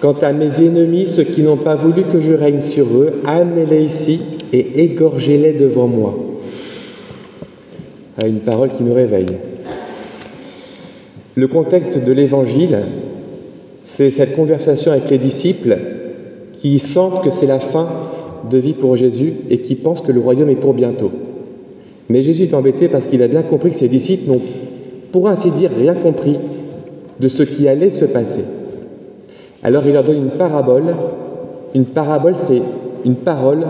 Quant à mes ennemis, ceux qui n'ont pas voulu que je règne sur eux, amenez-les ici et égorgez-les devant moi. Ah, une parole qui nous réveille. Le contexte de l'évangile, c'est cette conversation avec les disciples qui sentent que c'est la fin de vie pour Jésus et qui pensent que le royaume est pour bientôt. Mais Jésus est embêté parce qu'il a bien compris que ses disciples n'ont, pour ainsi dire, rien compris de ce qui allait se passer. Alors il leur donne une parabole. Une parabole, c'est une parole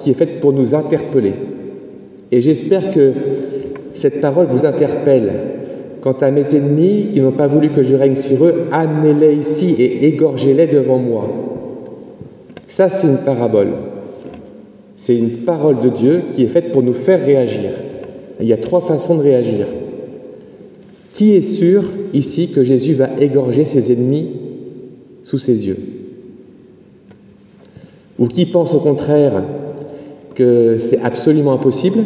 qui est faite pour nous interpeller. Et j'espère que cette parole vous interpelle. Quant à mes ennemis qui n'ont pas voulu que je règne sur eux, amenez-les ici et égorgez-les devant moi. Ça, c'est une parabole. C'est une parole de Dieu qui est faite pour nous faire réagir. Il y a trois façons de réagir. Qui est sûr ici que Jésus va égorger ses ennemis ses yeux Ou qui pense au contraire que c'est absolument impossible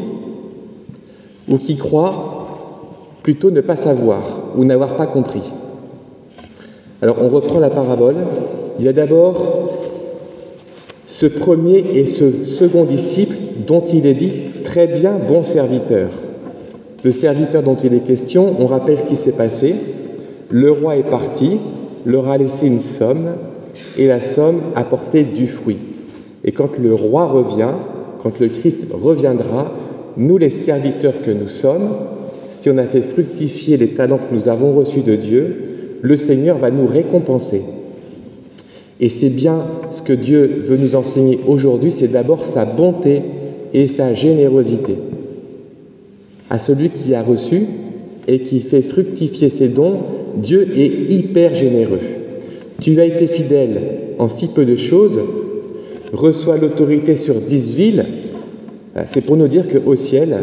Ou qui croit plutôt ne pas savoir ou n'avoir pas compris Alors on reprend la parabole. Il y a d'abord ce premier et ce second disciple dont il est dit très bien bon serviteur. Le serviteur dont il est question, on rappelle ce qui s'est passé. Le roi est parti, leur a laissé une somme, et la somme a porté du fruit. Et quand le roi revient, quand le Christ reviendra, nous les serviteurs que nous sommes, si on a fait fructifier les talents que nous avons reçus de Dieu, le Seigneur va nous récompenser. Et c'est bien ce que Dieu veut nous enseigner aujourd'hui, c'est d'abord sa bonté et sa générosité. À celui qui a reçu et qui fait fructifier ses dons, Dieu est hyper généreux. Tu as été fidèle en si peu de choses, reçois l'autorité sur dix villes. C'est pour nous dire qu'au ciel,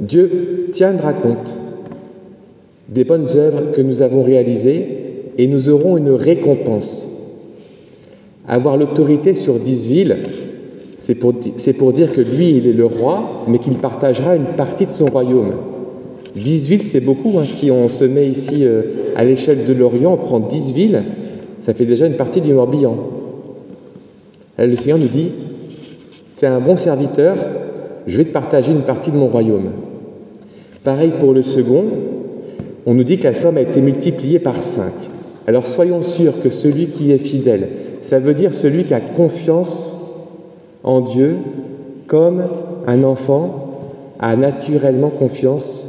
Dieu tiendra compte des bonnes œuvres que nous avons réalisées et nous aurons une récompense. Avoir l'autorité sur dix villes, c'est pour, pour, dire que lui, il est le roi, mais qu'il partagera une partie de son royaume. Dix villes, c'est beaucoup. Hein. Si on se met ici euh, à l'échelle de l'Orient, on prend dix villes, ça fait déjà une partie du Morbihan. le Seigneur nous dit, tu un bon serviteur, je vais te partager une partie de mon royaume. Pareil pour le second, on nous dit que la somme a été multipliée par cinq. Alors soyons sûrs que celui qui est fidèle, ça veut dire celui qui a confiance en Dieu comme un enfant a naturellement confiance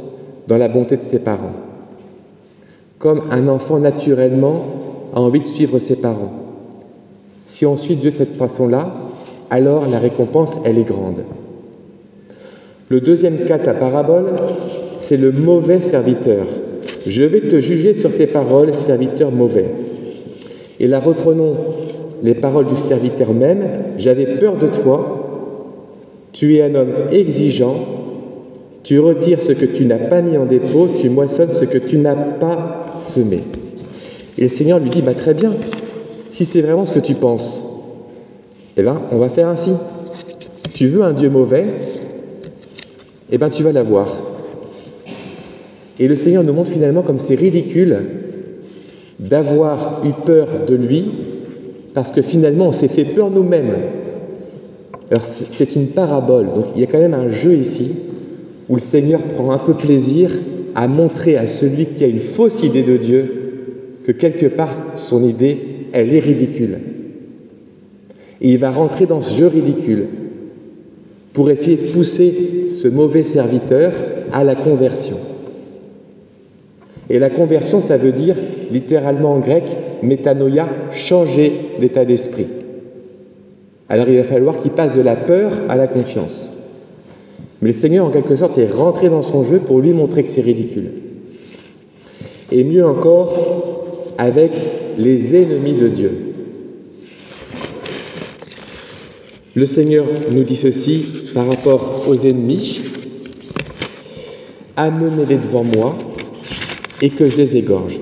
dans la bonté de ses parents. Comme un enfant naturellement a envie de suivre ses parents. Si on suit Dieu de cette façon-là, alors la récompense, elle est grande. Le deuxième cas de la parabole, c'est le mauvais serviteur. Je vais te juger sur tes paroles, serviteur mauvais. Et là, reprenons les paroles du serviteur même, J'avais peur de toi, tu es un homme exigeant, tu retires ce que tu n'as pas mis en dépôt, tu moissonnes ce que tu n'as pas semé. Et le Seigneur lui dit, bah, très bien, si c'est vraiment ce que tu penses, eh bien, on va faire ainsi. Tu veux un Dieu mauvais, eh bien, tu vas l'avoir. Et le Seigneur nous montre finalement comme c'est ridicule d'avoir eu peur de lui parce que finalement on s'est fait peur nous-mêmes. Alors c'est une parabole, donc il y a quand même un jeu ici où le Seigneur prend un peu plaisir à montrer à celui qui a une fausse idée de Dieu que quelque part son idée, elle est ridicule. Et il va rentrer dans ce jeu ridicule pour essayer de pousser ce mauvais serviteur à la conversion. Et la conversion, ça veut dire littéralement en grec métanoïa, changer d'état d'esprit. Alors il va falloir qu'il passe de la peur à la confiance. Mais le Seigneur, en quelque sorte, est rentré dans son jeu pour lui montrer que c'est ridicule. Et mieux encore, avec les ennemis de Dieu. Le Seigneur nous dit ceci par rapport aux ennemis. Amenez-les devant moi et que je les égorge.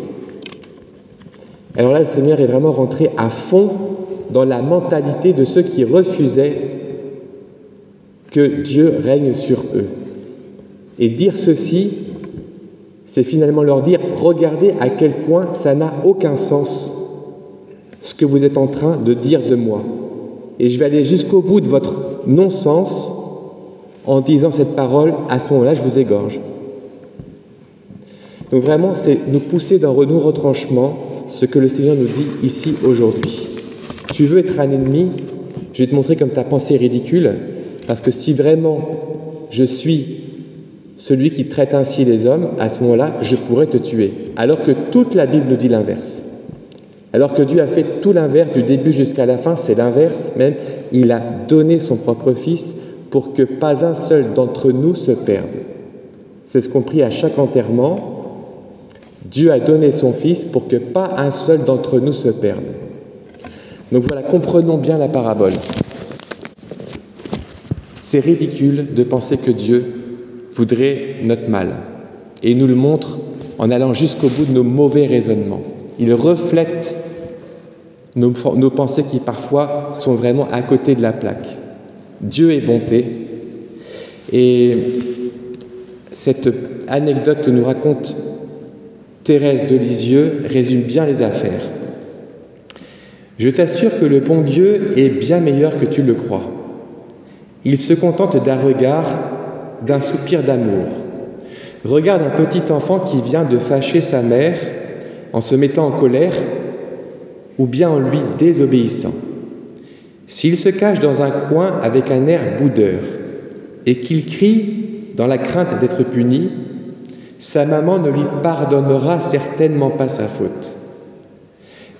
Alors là, le Seigneur est vraiment rentré à fond dans la mentalité de ceux qui refusaient que Dieu règne sur eux. Et dire ceci, c'est finalement leur dire, regardez à quel point ça n'a aucun sens ce que vous êtes en train de dire de moi. Et je vais aller jusqu'au bout de votre non-sens en disant cette parole, à ce moment-là, je vous égorge. Donc vraiment, c'est nous pousser dans nos retranchements ce que le Seigneur nous dit ici aujourd'hui. Tu veux être un ennemi, je vais te montrer comme ta pensée est ridicule, parce que si vraiment je suis celui qui traite ainsi les hommes, à ce moment-là, je pourrais te tuer. Alors que toute la Bible nous dit l'inverse. Alors que Dieu a fait tout l'inverse du début jusqu'à la fin, c'est l'inverse même. Il a donné son propre Fils pour que pas un seul d'entre nous se perde. C'est ce qu'on prie à chaque enterrement. Dieu a donné son Fils pour que pas un seul d'entre nous se perde. Donc voilà, comprenons bien la parabole. C'est ridicule de penser que Dieu voudrait notre mal. Et il nous le montre en allant jusqu'au bout de nos mauvais raisonnements. Il reflète nos, nos, pensées qui parfois sont vraiment à côté de la plaque. Dieu est bonté. Et cette anecdote que nous raconte Thérèse de Lisieux résume bien les affaires. Je t'assure que le bon Dieu est bien meilleur que tu le crois. Il se contente d'un regard, d'un soupir d'amour. Regarde un petit enfant qui vient de fâcher sa mère en se mettant en colère ou bien en lui désobéissant. S'il se cache dans un coin avec un air boudeur et qu'il crie dans la crainte d'être puni, sa maman ne lui pardonnera certainement pas sa faute.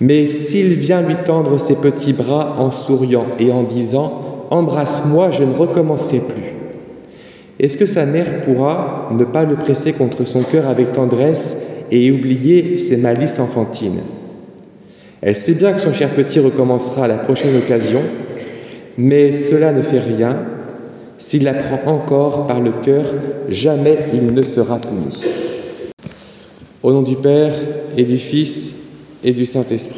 Mais s'il vient lui tendre ses petits bras en souriant et en disant ⁇ Embrasse-moi, je ne recommencerai plus ⁇ est-ce que sa mère pourra ne pas le presser contre son cœur avec tendresse et oublier ses malices enfantines? Elle sait bien que son cher petit recommencera à la prochaine occasion, mais cela ne fait rien. S'il la prend encore par le cœur, jamais il ne sera puni. Au nom du Père et du Fils et du Saint-Esprit.